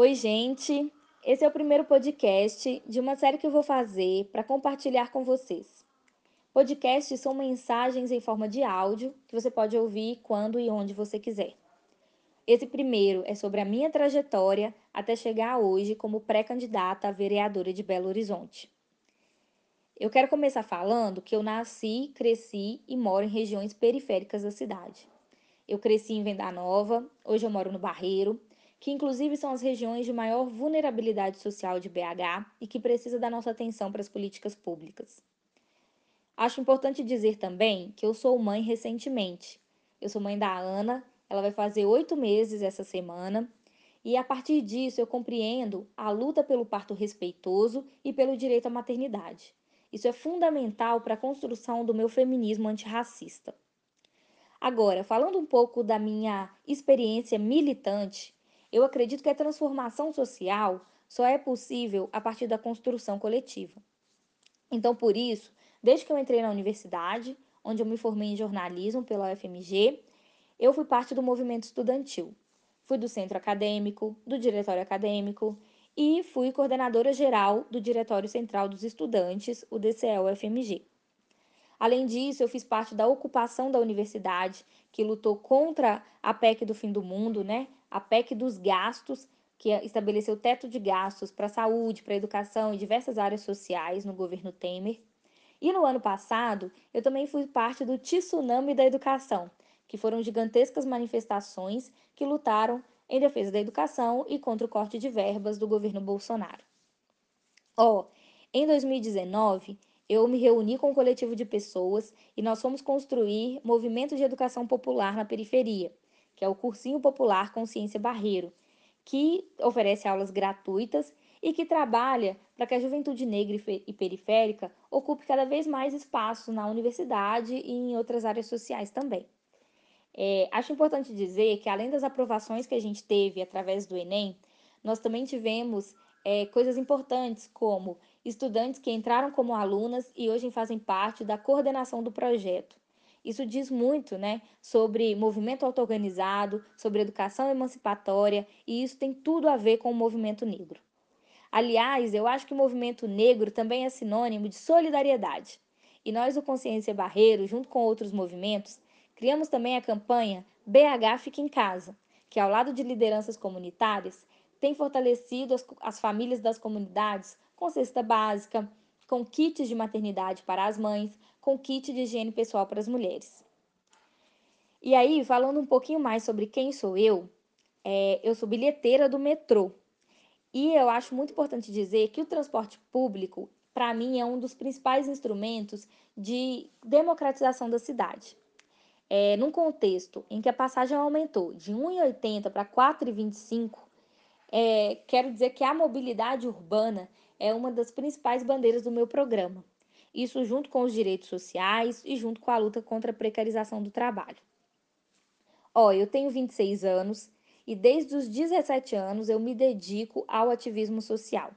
Oi, gente. Esse é o primeiro podcast de uma série que eu vou fazer para compartilhar com vocês. Podcasts são mensagens em forma de áudio que você pode ouvir quando e onde você quiser. Esse primeiro é sobre a minha trajetória até chegar hoje como pré-candidata a vereadora de Belo Horizonte. Eu quero começar falando que eu nasci, cresci e moro em regiões periféricas da cidade. Eu cresci em Venda Nova, hoje eu moro no Barreiro, que inclusive são as regiões de maior vulnerabilidade social de BH e que precisa da nossa atenção para as políticas públicas. Acho importante dizer também que eu sou mãe recentemente. Eu sou mãe da Ana, ela vai fazer oito meses essa semana, e a partir disso eu compreendo a luta pelo parto respeitoso e pelo direito à maternidade. Isso é fundamental para a construção do meu feminismo antirracista. Agora, falando um pouco da minha experiência militante, eu acredito que a transformação social só é possível a partir da construção coletiva. Então, por isso, desde que eu entrei na universidade, onde eu me formei em jornalismo pela UFMG, eu fui parte do movimento estudantil. Fui do centro acadêmico, do diretório acadêmico e fui coordenadora geral do Diretório Central dos Estudantes, o DCE-UFMG. Além disso, eu fiz parte da ocupação da universidade, que lutou contra a PEC do fim do mundo, né? A PEC dos gastos, que estabeleceu teto de gastos para a saúde, para a educação e diversas áreas sociais no governo Temer. E no ano passado, eu também fui parte do Tsunami da Educação, que foram gigantescas manifestações que lutaram em defesa da educação e contra o corte de verbas do governo Bolsonaro. Ó, oh, em 2019, eu me reuni com um coletivo de pessoas e nós fomos construir movimento de educação popular na periferia, que é o Cursinho Popular Consciência Barreiro, que oferece aulas gratuitas e que trabalha para que a juventude negra e periférica ocupe cada vez mais espaço na universidade e em outras áreas sociais também. É, acho importante dizer que, além das aprovações que a gente teve através do Enem, nós também tivemos é, coisas importantes como estudantes que entraram como alunas e hoje fazem parte da coordenação do projeto. Isso diz muito né, sobre movimento auto-organizado, sobre educação emancipatória, e isso tem tudo a ver com o movimento negro. Aliás, eu acho que o movimento negro também é sinônimo de solidariedade. E nós, o Consciência Barreiro, junto com outros movimentos, criamos também a campanha BH Fica em Casa, que, ao lado de lideranças comunitárias, tem fortalecido as, as famílias das comunidades com cesta básica, com kits de maternidade para as mães, com kit de higiene pessoal para as mulheres. E aí, falando um pouquinho mais sobre quem sou eu, é, eu sou bilheteira do metrô. E eu acho muito importante dizer que o transporte público, para mim, é um dos principais instrumentos de democratização da cidade. É, num contexto em que a passagem aumentou de 1,80 para 4,25, é, quero dizer que a mobilidade urbana é uma das principais bandeiras do meu programa. Isso junto com os direitos sociais e junto com a luta contra a precarização do trabalho. Ó, eu tenho 26 anos e desde os 17 anos eu me dedico ao ativismo social.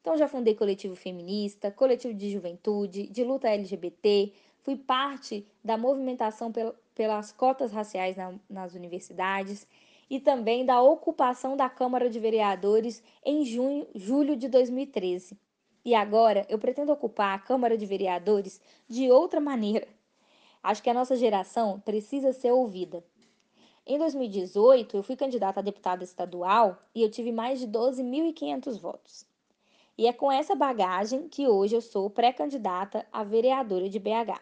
Então já fundei coletivo feminista, coletivo de juventude, de luta LGBT, fui parte da movimentação pelas cotas raciais na, nas universidades e também da ocupação da Câmara de Vereadores em junho, julho de 2013. E agora eu pretendo ocupar a Câmara de Vereadores de outra maneira. Acho que a nossa geração precisa ser ouvida. Em 2018, eu fui candidata a deputada estadual e eu tive mais de 12.500 votos. E é com essa bagagem que hoje eu sou pré-candidata a vereadora de BH.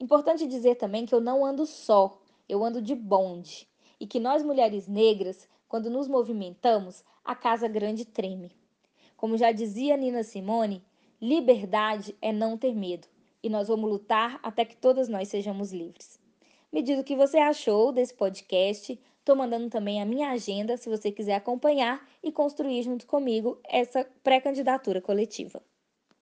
Importante dizer também que eu não ando só, eu ando de bonde e que nós mulheres negras, quando nos movimentamos, a casa grande treme. Como já dizia Nina Simone, liberdade é não ter medo, e nós vamos lutar até que todas nós sejamos livres. Me diz o que você achou desse podcast. Estou mandando também a minha agenda se você quiser acompanhar e construir junto comigo essa pré-candidatura coletiva.